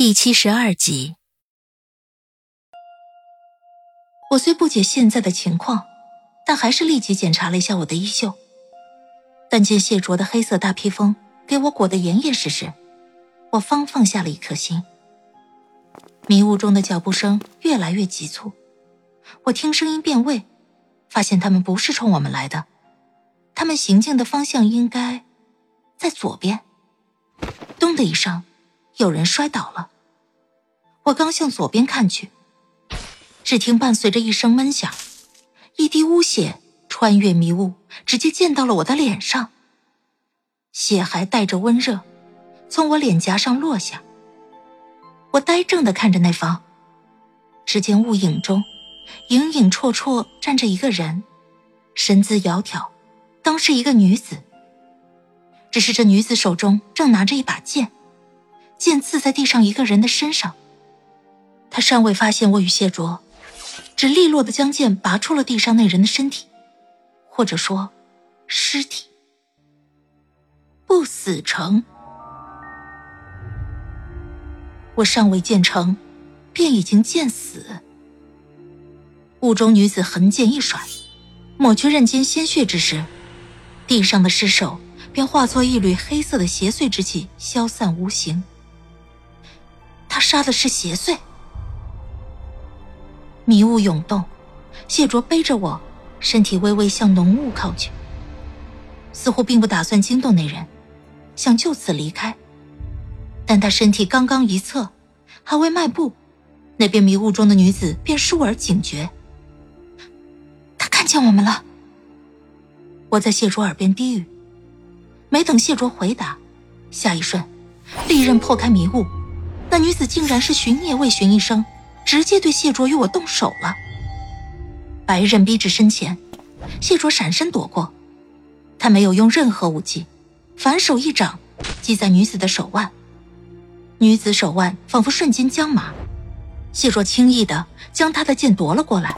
第七十二集。我虽不解现在的情况，但还是立即检查了一下我的衣袖。但见谢卓的黑色大披风给我裹得严严实实，我方放下了一颗心。迷雾中的脚步声越来越急促，我听声音变位，发现他们不是冲我们来的，他们行进的方向应该在左边。咚的一声，有人摔倒了。我刚向左边看去，只听伴随着一声闷响，一滴污血穿越迷雾，直接溅到了我的脸上。血还带着温热，从我脸颊上落下。我呆怔的看着那方，只见雾影中，影影绰绰站着一个人，身姿窈窕，当是一个女子。只是这女子手中正拿着一把剑，剑刺在地上一个人的身上。他尚未发现我与谢卓，只利落的将剑拔出了地上那人的身体，或者说，尸体。不死城。我尚未建成，便已经见死。雾中女子横剑一甩，抹去刃间鲜血之时，地上的尸首便化作一缕黑色的邪祟之气，消散无形。杀的是邪祟。迷雾涌动，谢卓背着我，身体微微向浓雾靠去，似乎并不打算惊动那人，想就此离开。但他身体刚刚一侧，还未迈步，那边迷雾中的女子便倏尔警觉。他看见我们了。我在谢卓耳边低语，没等谢卓回答，下一瞬，利刃破开迷雾，那女子竟然是寻也未寻一声，直接对谢卓与我动手了。白刃逼至身前，谢卓闪身躲过，他没有用任何武器，反手一掌击在女子的手腕。女子手腕仿佛瞬间僵麻，谢卓轻易的将她的剑夺了过来。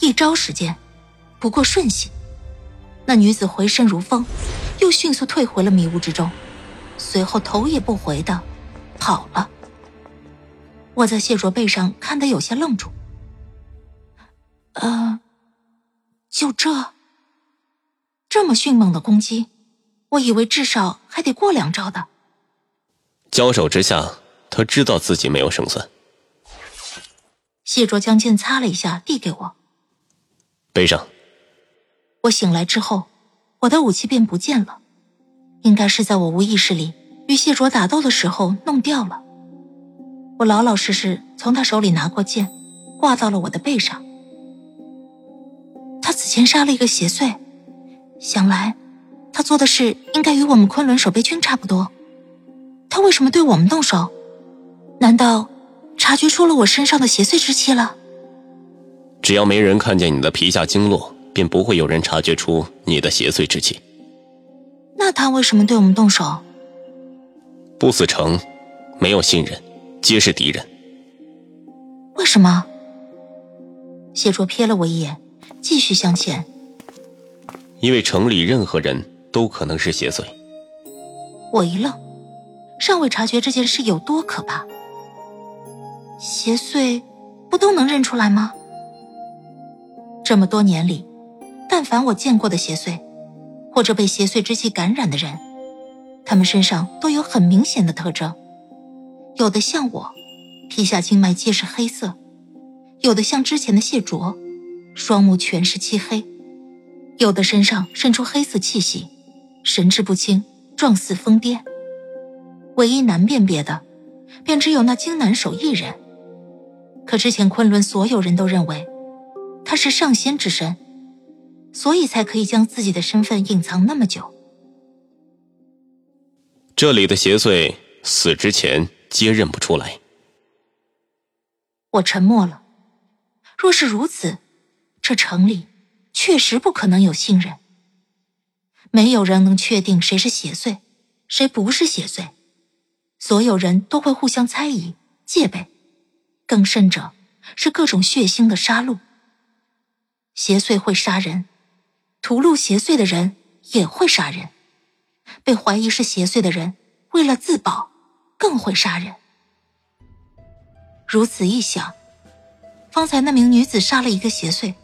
一招时间，不过瞬息，那女子回身如风，又迅速退回了迷雾之中，随后头也不回的跑了。我在谢卓背上看得有些愣住。呃，就这，这么迅猛的攻击，我以为至少还得过两招的。交手之下，他知道自己没有胜算。谢卓将剑擦了一下，递给我，背上。我醒来之后，我的武器便不见了，应该是在我无意识里与谢卓打斗的时候弄掉了。我老老实实从他手里拿过剑，挂到了我的背上。他此前杀了一个邪祟，想来他做的事应该与我们昆仑守备军差不多。他为什么对我们动手？难道察觉出了我身上的邪祟之气了？只要没人看见你的皮下经络，便不会有人察觉出你的邪祟之气。那他为什么对我们动手？不死城没有信任，皆是敌人。为什么？谢卓瞥了我一眼，继续向前。因为城里任何人都可能是邪祟。我一愣。尚未察觉这件事有多可怕，邪祟不都能认出来吗？这么多年里，但凡我见过的邪祟，或者被邪祟之气感染的人，他们身上都有很明显的特征。有的像我，皮下经脉皆是黑色；有的像之前的谢卓，双目全是漆黑；有的身上渗出黑色气息，神志不清，状似疯癫。唯一难辨别的，便只有那荆南守一人。可之前昆仑所有人都认为他是上仙之身，所以才可以将自己的身份隐藏那么久。这里的邪祟死之前皆认不出来。我沉默了。若是如此，这城里确实不可能有信任。没有人能确定谁是邪祟，谁不是邪祟。所有人都会互相猜疑、戒备，更甚者是各种血腥的杀戮。邪祟会杀人，屠戮邪祟的人也会杀人。被怀疑是邪祟的人，为了自保，更会杀人。如此一想，方才那名女子杀了一个邪祟，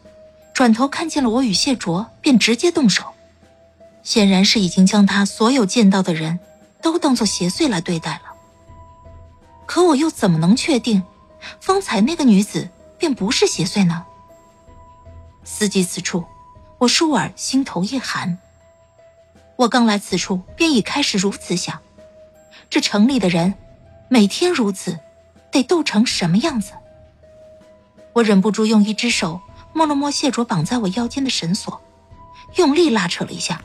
转头看见了我与谢卓，便直接动手，显然是已经将他所有见到的人都当做邪祟来对待了。可我又怎么能确定，方才那个女子便不是邪祟呢？思及此处，我倏尔心头一寒。我刚来此处，便已开始如此想：这城里的人，每天如此，得斗成什么样子？我忍不住用一只手摸了摸谢卓绑在我腰间的绳索，用力拉扯了一下，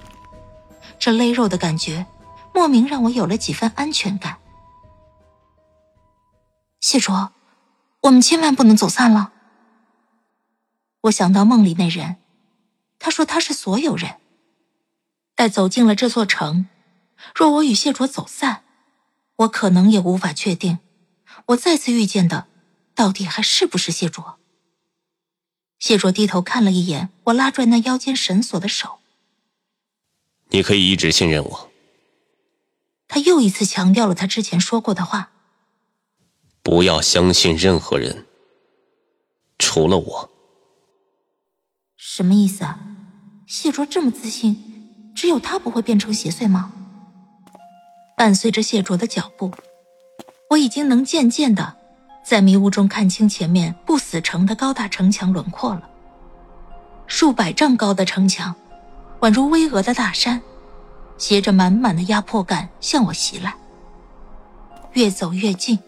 这勒肉的感觉，莫名让我有了几分安全感。谢卓，我们千万不能走散了。我想到梦里那人，他说他是所有人。待走进了这座城，若我与谢卓走散，我可能也无法确定，我再次遇见的到底还是不是谢卓。谢卓低头看了一眼我拉拽那腰间绳索的手，你可以一直信任我。他又一次强调了他之前说过的话：不要相信任何人，除了我。什么意思啊？谢卓这么自信，只有他不会变成邪祟吗？伴随着谢卓的脚步，我已经能渐渐的在迷雾中看清前面不死城的高大城墙轮廓了。数百丈高的城墙，宛如巍峨的大山，携着满满的压迫感向我袭来。越走越近，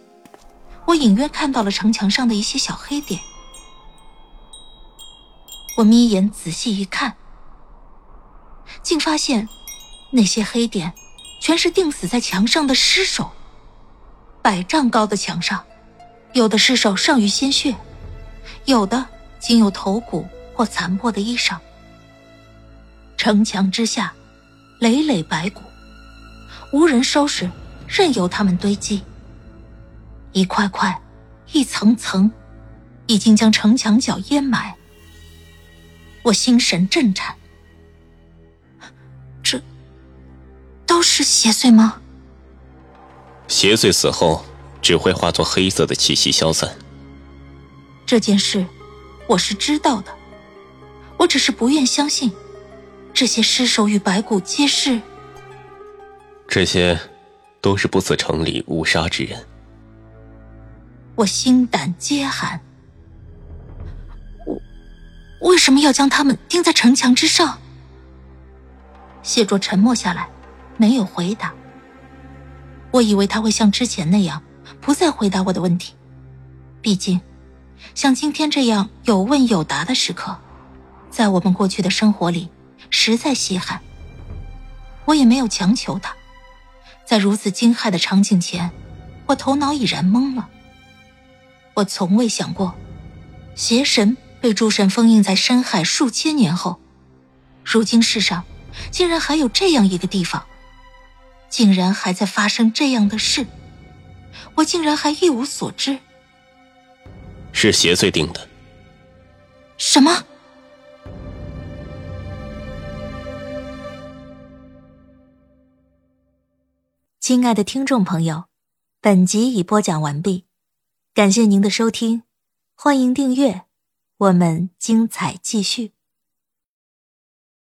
我隐约看到了城墙上的一些小黑点。我眯眼仔细一看，竟发现那些黑点全是钉死在墙上的尸首。百丈高的墙上，有的尸首尚余鲜血，有的仅有头骨或残破的衣裳。城墙之下，累累白骨，无人收拾，任由他们堆积。一块块，一层层，已经将城墙角淹埋。我心神震颤，是邪祟吗？邪祟死后只会化作黑色的气息消散。这件事我是知道的，我只是不愿相信，这些尸首与白骨皆是。这些都是不死城里误杀之人。我心胆皆寒。为什么要将他们钉在城墙之上？谢卓沉默下来，没有回答。我以为他会像之前那样，不再回答我的问题。毕竟，像今天这样有问有答的时刻，在我们过去的生活里实在稀罕。我也没有强求他。在如此惊骇的场景前，我头脑已然懵了。我从未想过，邪神。被诸神封印在深海数千年后，如今世上竟然还有这样一个地方，竟然还在发生这样的事，我竟然还一无所知。是邪祟定的。什么？亲爱的听众朋友，本集已播讲完毕，感谢您的收听，欢迎订阅。我们精彩继续。